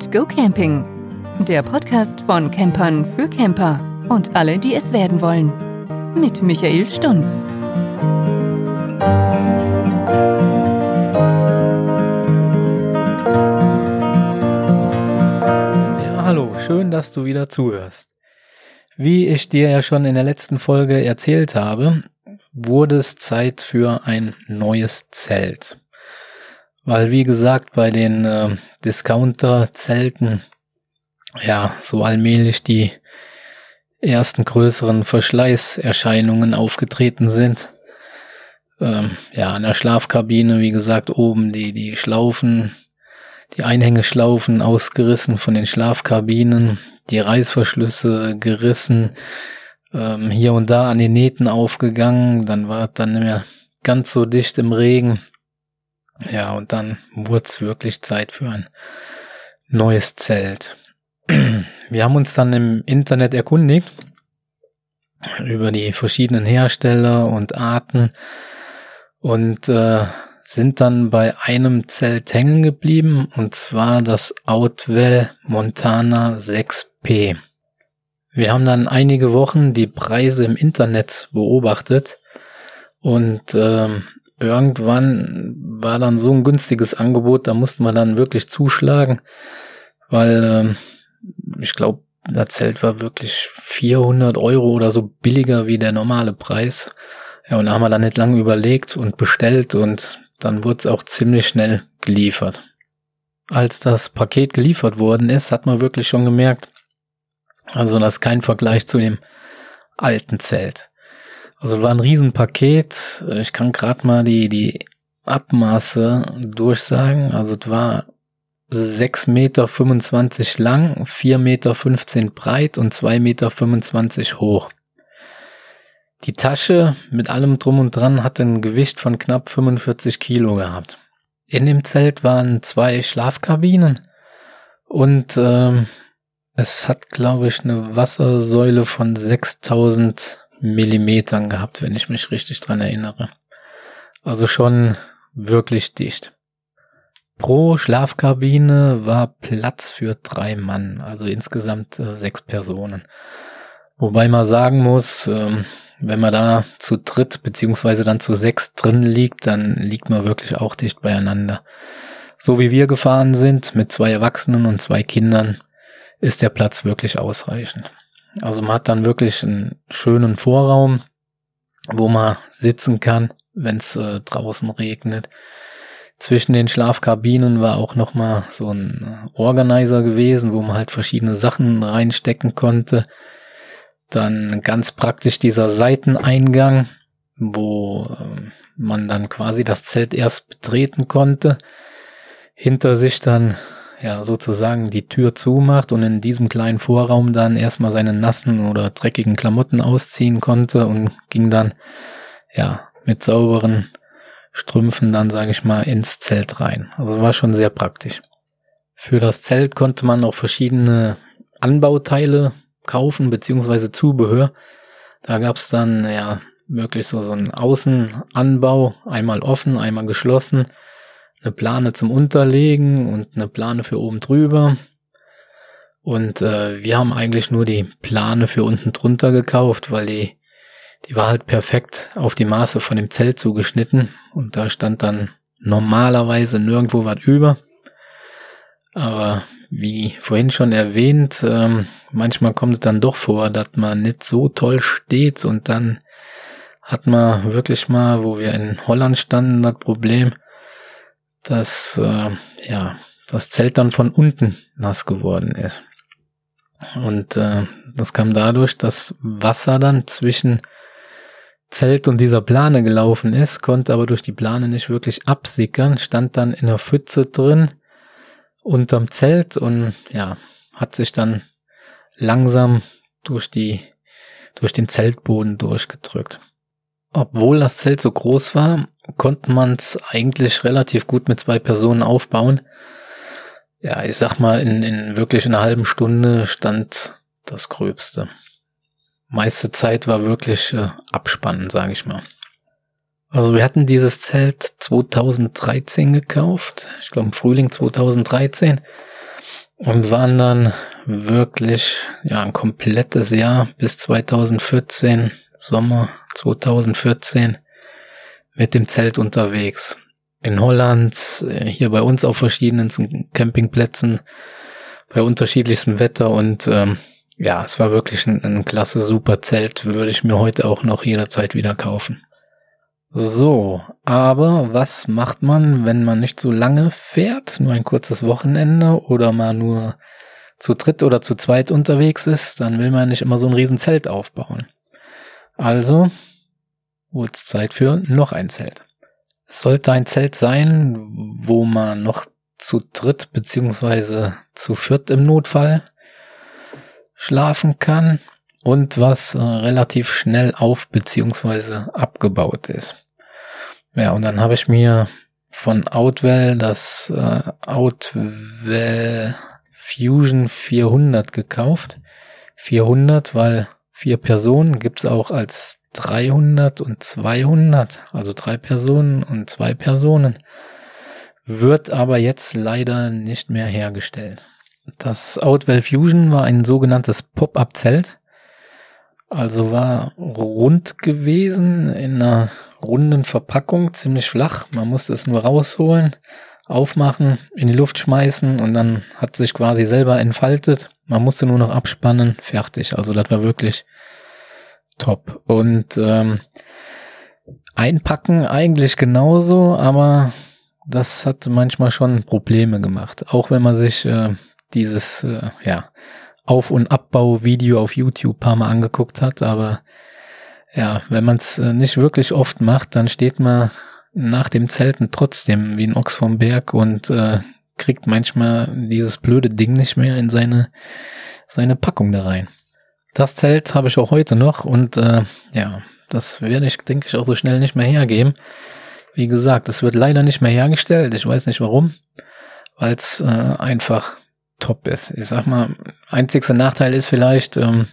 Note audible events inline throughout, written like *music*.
and Go Camping. Der Podcast von Campern für Camper und alle, die es werden wollen. Mit Michael Stunz. Ja, hallo, schön, dass du wieder zuhörst. Wie ich dir ja schon in der letzten Folge erzählt habe, wurde es Zeit für ein neues Zelt. Weil, wie gesagt, bei den äh, Discounter-Zelten ja so allmählich die ersten größeren Verschleißerscheinungen aufgetreten sind. Ähm, ja, an der Schlafkabine, wie gesagt, oben die, die Schlaufen, die Einhängeschlaufen ausgerissen von den Schlafkabinen, die Reißverschlüsse gerissen, ähm, hier und da an den Nähten aufgegangen, dann war es dann nicht mehr ganz so dicht im Regen. Ja, und dann wurde es wirklich Zeit für ein neues Zelt. *clears throat* Wir haben uns dann im Internet erkundigt über die verschiedenen Hersteller und Arten und äh, sind dann bei einem Zelt hängen geblieben und zwar das Outwell Montana 6P. Wir haben dann einige Wochen die Preise im Internet beobachtet und ähm, irgendwann war dann so ein günstiges Angebot, da mussten wir dann wirklich zuschlagen, weil ähm, ich glaube, das Zelt war wirklich 400 Euro oder so billiger wie der normale Preis. Ja, und da haben wir dann nicht lange überlegt und bestellt und dann wurde es auch ziemlich schnell geliefert. Als das Paket geliefert worden ist, hat man wirklich schon gemerkt, also das ist kein Vergleich zu dem alten Zelt. Also war ein Riesenpaket. Ich kann gerade mal die, die Abmaße durchsagen. Also es war 6,25 Meter lang, 4,15 Meter breit und 2,25 Meter hoch. Die Tasche mit allem drum und dran hatte ein Gewicht von knapp 45 Kilo gehabt. In dem Zelt waren zwei Schlafkabinen und ähm, es hat, glaube ich, eine Wassersäule von 6000 Millimetern gehabt, wenn ich mich richtig dran erinnere. Also schon wirklich dicht. Pro Schlafkabine war Platz für drei Mann, also insgesamt äh, sechs Personen. Wobei man sagen muss, ähm, wenn man da zu dritt beziehungsweise dann zu sechs drin liegt, dann liegt man wirklich auch dicht beieinander. So wie wir gefahren sind, mit zwei Erwachsenen und zwei Kindern, ist der Platz wirklich ausreichend. Also man hat dann wirklich einen schönen Vorraum, wo man sitzen kann, wenn es äh, draußen regnet. Zwischen den Schlafkabinen war auch noch mal so ein Organizer gewesen, wo man halt verschiedene Sachen reinstecken konnte. Dann ganz praktisch dieser Seiteneingang, wo äh, man dann quasi das Zelt erst betreten konnte. Hinter sich dann ja sozusagen die Tür zumacht und in diesem kleinen Vorraum dann erstmal seine nassen oder dreckigen Klamotten ausziehen konnte und ging dann ja mit sauberen Strümpfen dann sage ich mal ins Zelt rein. Also war schon sehr praktisch. Für das Zelt konnte man auch verschiedene Anbauteile kaufen beziehungsweise Zubehör. Da gab's dann ja wirklich so so einen Außenanbau, einmal offen, einmal geschlossen eine Plane zum Unterlegen und eine Plane für oben drüber. Und äh, wir haben eigentlich nur die Plane für unten drunter gekauft, weil die, die war halt perfekt auf die Maße von dem Zelt zugeschnitten. Und da stand dann normalerweise nirgendwo was über. Aber wie vorhin schon erwähnt, ähm, manchmal kommt es dann doch vor, dass man nicht so toll steht und dann hat man wirklich mal, wo wir in Holland standen, das Problem, dass äh, ja das Zelt dann von unten nass geworden ist. Und äh, das kam dadurch, dass Wasser dann zwischen Zelt und dieser Plane gelaufen ist, konnte aber durch die Plane nicht wirklich absickern, stand dann in der Pfütze drin unterm Zelt und ja, hat sich dann langsam durch die durch den Zeltboden durchgedrückt. Obwohl das Zelt so groß war, konnte man es eigentlich relativ gut mit zwei Personen aufbauen. Ja, ich sag mal, in, in wirklich einer halben Stunde stand das Gröbste. Meiste Zeit war wirklich äh, abspannend, sage ich mal. Also wir hatten dieses Zelt 2013 gekauft, ich glaube im Frühling 2013. und waren dann wirklich ja ein komplettes Jahr bis 2014 Sommer 2014 mit dem Zelt unterwegs. In Holland, äh, hier bei uns auf verschiedenen Campingplätzen, bei unterschiedlichstem Wetter und ähm, ja, es war wirklich ein, ein klasse, super Zelt, würde ich mir heute auch noch jederzeit wieder kaufen. So, aber was macht man, wenn man nicht so lange fährt, nur ein kurzes Wochenende oder mal nur zu dritt oder zu zweit unterwegs ist, dann will man nicht immer so ein riesen Zelt aufbauen. Also wurde es Zeit für noch ein Zelt. Es sollte ein Zelt sein, wo man noch zu dritt beziehungsweise zu viert im Notfall schlafen kann und was äh, relativ schnell auf beziehungsweise abgebaut ist. Ja, und dann habe ich mir von Outwell das äh, Outwell Fusion 400 gekauft. 400, weil vier Personen gibt's auch als 300 und 200, also drei Personen und zwei Personen, wird aber jetzt leider nicht mehr hergestellt. Das Outwell Fusion war ein sogenanntes Pop-up-Zelt, also war rund gewesen in einer runden Verpackung, ziemlich flach. Man musste es nur rausholen, aufmachen, in die Luft schmeißen und dann hat sich quasi selber entfaltet. Man musste nur noch abspannen, fertig. Also das war wirklich top. Und ähm, einpacken eigentlich genauso, aber das hat manchmal schon Probleme gemacht. Auch wenn man sich äh, dieses äh, ja Auf- und Abbau-Video auf YouTube paar Mal angeguckt hat, aber ja, wenn man es äh, nicht wirklich oft macht, dann steht man nach dem Zelten trotzdem wie ein Ochs vom Berg und äh, kriegt manchmal dieses blöde Ding nicht mehr in seine seine Packung da rein. Das Zelt habe ich auch heute noch und äh, ja, das werde ich, denke ich, auch so schnell nicht mehr hergeben. Wie gesagt, es wird leider nicht mehr hergestellt. Ich weiß nicht warum, weil es äh, einfach top ist. Ich sag mal, einzigster Nachteil ist vielleicht, ähm,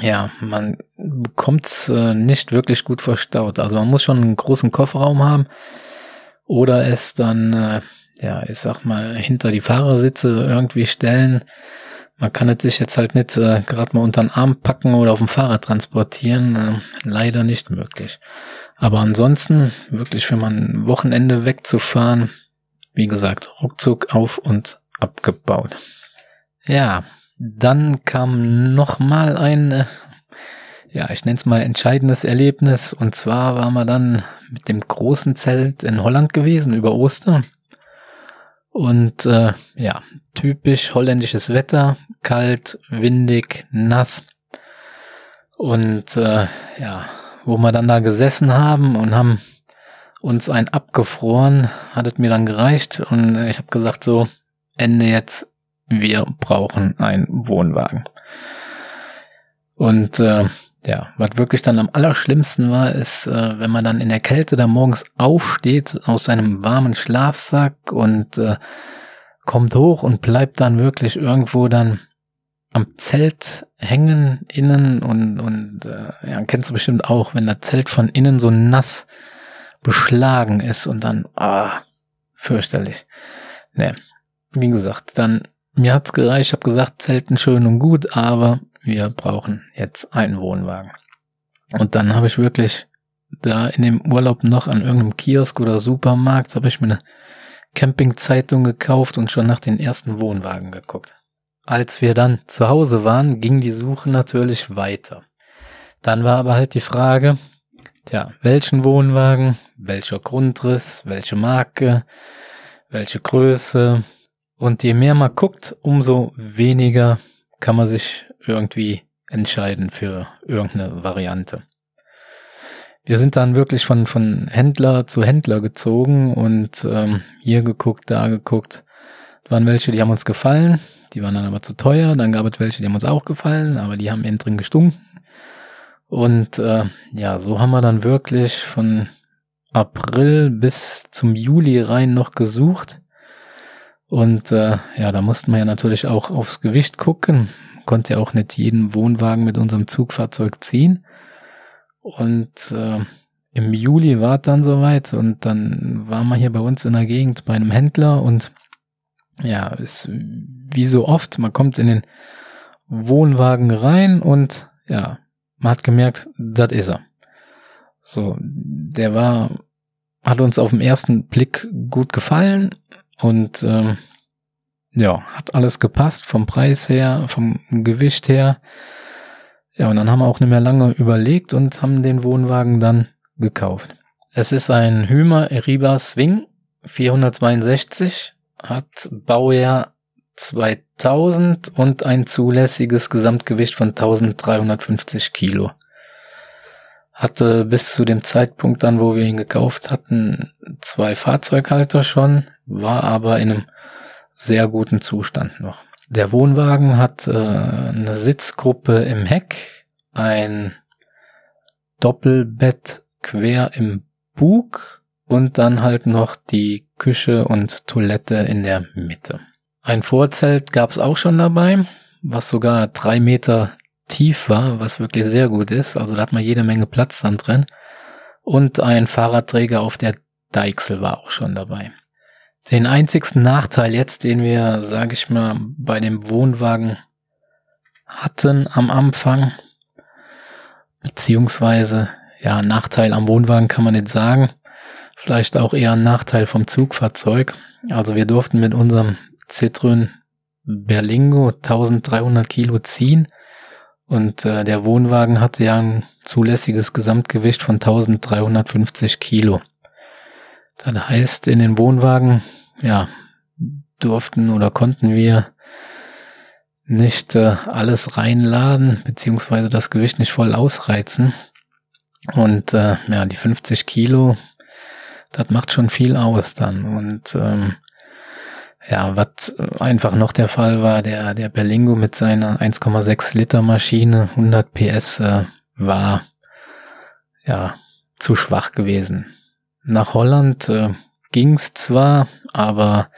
ja, man bekommt's äh, nicht wirklich gut verstaut. Also man muss schon einen großen Kofferraum haben oder es dann, äh, ja, ich sag mal, hinter die Fahrersitze irgendwie stellen man kann es sich jetzt halt nicht äh, gerade mal unter den Arm packen oder auf dem Fahrrad transportieren. Äh, leider nicht möglich. Aber ansonsten wirklich für mein Wochenende wegzufahren, wie gesagt, ruckzuck auf und abgebaut. Ja, dann kam noch mal ein, äh, ja, ich nenne es mal entscheidendes Erlebnis. Und zwar waren wir dann mit dem großen Zelt in Holland gewesen über Ostern. Und äh, ja, typisch holländisches Wetter, kalt, windig, nass. Und äh, ja, wo wir dann da gesessen haben und haben uns ein abgefroren, hat es mir dann gereicht und ich habe gesagt so, Ende jetzt, wir brauchen einen Wohnwagen. Und äh, ja, was wirklich dann am allerschlimmsten war, ist, äh, wenn man dann in der Kälte da morgens aufsteht aus seinem warmen Schlafsack und äh, kommt hoch und bleibt dann wirklich irgendwo dann am Zelt hängen innen und und äh, ja, kennst du bestimmt auch, wenn das Zelt von innen so nass beschlagen ist und dann ah fürchterlich. Ne, wie gesagt, dann mir hat's gereicht, ich habe gesagt, Zelten schön und gut, aber wir brauchen jetzt einen Wohnwagen. Und dann habe ich wirklich da in dem Urlaub noch an irgendeinem Kiosk oder Supermarkt, habe ich mir eine Campingzeitung gekauft und schon nach den ersten Wohnwagen geguckt. Als wir dann zu Hause waren, ging die Suche natürlich weiter. Dann war aber halt die Frage, tja, welchen Wohnwagen, welcher Grundriss, welche Marke, welche Größe. Und je mehr man guckt, umso weniger kann man sich irgendwie entscheiden für irgendeine Variante. Wir sind dann wirklich von, von Händler zu Händler gezogen und ähm, hier geguckt, da geguckt. Da waren welche, die haben uns gefallen, die waren dann aber zu teuer. Dann gab es welche, die haben uns auch gefallen, aber die haben innen drin gestunken. Und äh, ja, so haben wir dann wirklich von April bis zum Juli rein noch gesucht. Und äh, ja, da mussten wir ja natürlich auch aufs Gewicht gucken konnte auch nicht jeden Wohnwagen mit unserem Zugfahrzeug ziehen. Und äh, im Juli war es dann soweit und dann waren wir hier bei uns in der Gegend bei einem Händler und ja, ist wie so oft, man kommt in den Wohnwagen rein und ja, man hat gemerkt, das ist er. So, der war, hat uns auf den ersten Blick gut gefallen und ähm, ja, hat alles gepasst vom Preis her, vom Gewicht her. Ja, und dann haben wir auch nicht mehr lange überlegt und haben den Wohnwagen dann gekauft. Es ist ein Hymer Eriba Swing 462, hat Baujahr 2000 und ein zulässiges Gesamtgewicht von 1350 Kilo. Hatte bis zu dem Zeitpunkt dann, wo wir ihn gekauft hatten, zwei Fahrzeughalter schon, war aber in einem sehr guten Zustand noch. Der Wohnwagen hat äh, eine Sitzgruppe im Heck, ein Doppelbett quer im Bug und dann halt noch die Küche und Toilette in der Mitte. Ein Vorzelt gab es auch schon dabei, was sogar drei Meter tief war, was wirklich sehr gut ist. Also da hat man jede Menge Platz dann drin. Und ein Fahrradträger auf der Deichsel war auch schon dabei. Den einzigsten Nachteil jetzt, den wir, sage ich mal, bei dem Wohnwagen hatten am Anfang, beziehungsweise, ja, Nachteil am Wohnwagen kann man nicht sagen, vielleicht auch eher ein Nachteil vom Zugfahrzeug. Also wir durften mit unserem Citroën Berlingo 1300 Kilo ziehen und äh, der Wohnwagen hatte ja ein zulässiges Gesamtgewicht von 1350 Kilo. Das heißt, in den Wohnwagen, ja, durften oder konnten wir nicht äh, alles reinladen, beziehungsweise das Gewicht nicht voll ausreizen. Und äh, ja, die 50 Kilo, das macht schon viel aus dann. Und ähm, ja, was einfach noch der Fall war, der, der Berlingo mit seiner 1,6 Liter Maschine, 100 PS, äh, war ja zu schwach gewesen. Nach Holland äh, ging's zwar, aber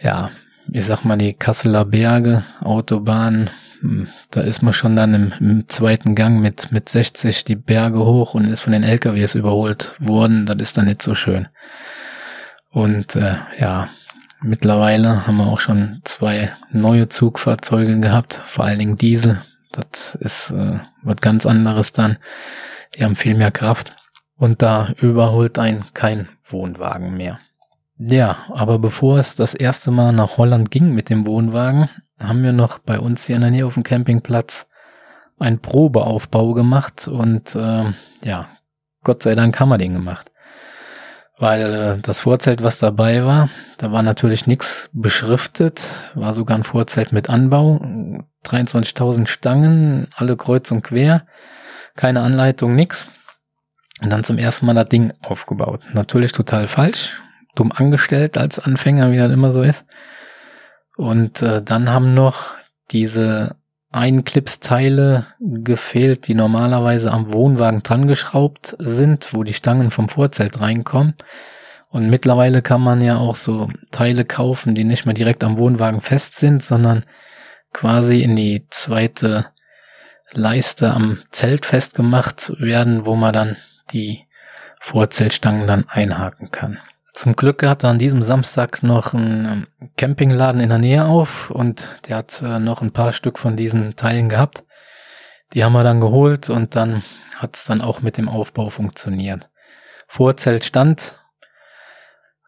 ja, ich sag mal, die Kasseler Berge, Autobahn, hm, da ist man schon dann im, im, zweiten Gang mit, mit 60 die Berge hoch und ist von den LKWs überholt worden. Das ist dann nicht so schön. Und äh, ja, mittlerweile haben wir auch schon zwei neue Zugfahrzeuge gehabt, vor allen Dingen Diesel. Das ist äh, was ganz anderes dann. Die haben viel mehr Kraft und da überholt ein kein Wohnwagen mehr. Ja, aber bevor es das erste Mal nach Holland ging mit dem Wohnwagen, haben wir noch bei uns hier in der Nähe auf dem Campingplatz einen Probeaufbau gemacht und äh, ja, Gott sei Dank haben wir den gemacht. Weil äh, das Vorzelt, was dabei war, da war natürlich nichts beschriftet, war sogar ein Vorzelt mit Anbau, 23.000 Stangen, alle kreuz und quer, keine Anleitung, nix. Und dann zum ersten Mal das Ding aufgebaut. Natürlich total falsch, dumm angestellt als Anfänger, wie das immer so ist. Und äh, dann haben noch diese Einclipsteile gefehlt, die normalerweise am Wohnwagen dran geschraubt sind, wo die Stangen vom Vorzelt reinkommen. Und mittlerweile kann man ja auch so Teile kaufen, die nicht mehr direkt am Wohnwagen fest sind, sondern quasi in die zweite Leiste am Zelt festgemacht werden, wo man dann die Vorzeltstangen dann einhaken kann. Zum Glück hat er an diesem Samstag noch einen ähm, Campingladen in der Nähe auf und der hat äh, noch ein paar Stück von diesen Teilen gehabt. Die haben wir dann geholt und dann hat es dann auch mit dem Aufbau funktioniert. Vorzelt stand,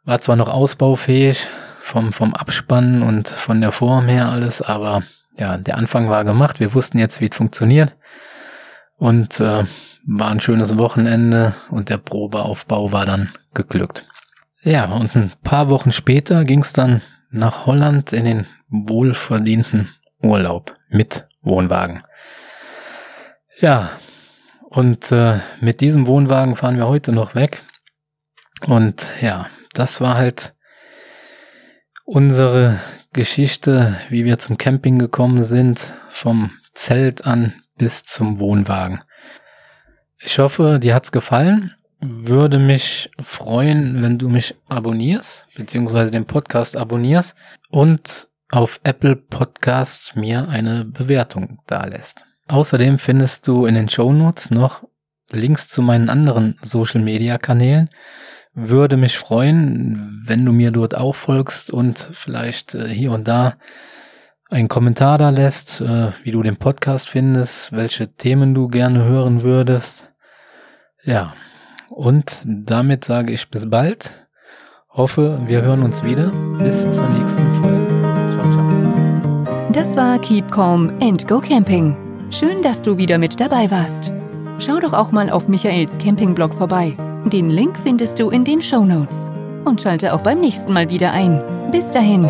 war zwar noch ausbaufähig vom, vom Abspannen und von der Form her alles, aber ja, der Anfang war gemacht. Wir wussten jetzt, wie es funktioniert. Und äh, war ein schönes Wochenende und der Probeaufbau war dann geglückt. Ja, und ein paar Wochen später ging es dann nach Holland in den wohlverdienten Urlaub mit Wohnwagen. Ja, und äh, mit diesem Wohnwagen fahren wir heute noch weg. Und ja, das war halt unsere Geschichte, wie wir zum Camping gekommen sind, vom Zelt an bis zum Wohnwagen. Ich hoffe, dir hat's gefallen. Würde mich freuen, wenn du mich abonnierst, beziehungsweise den Podcast abonnierst und auf Apple Podcasts mir eine Bewertung dalässt. Außerdem findest du in den Show Notes noch Links zu meinen anderen Social Media Kanälen, Würde mich freuen, wenn du mir dort auch folgst und vielleicht äh, hier und da einen Kommentar da lässt, äh, wie du den Podcast findest, welche Themen du gerne hören würdest. Ja, und damit sage ich bis bald. Hoffe, wir hören uns wieder. Bis zur nächsten Folge. Ciao, ciao. Das war Keep Calm and Go Camping. Schön, dass du wieder mit dabei warst. Schau doch auch mal auf Michaels Campingblog vorbei. Den Link findest du in den Show Notes. Und schalte auch beim nächsten Mal wieder ein. Bis dahin.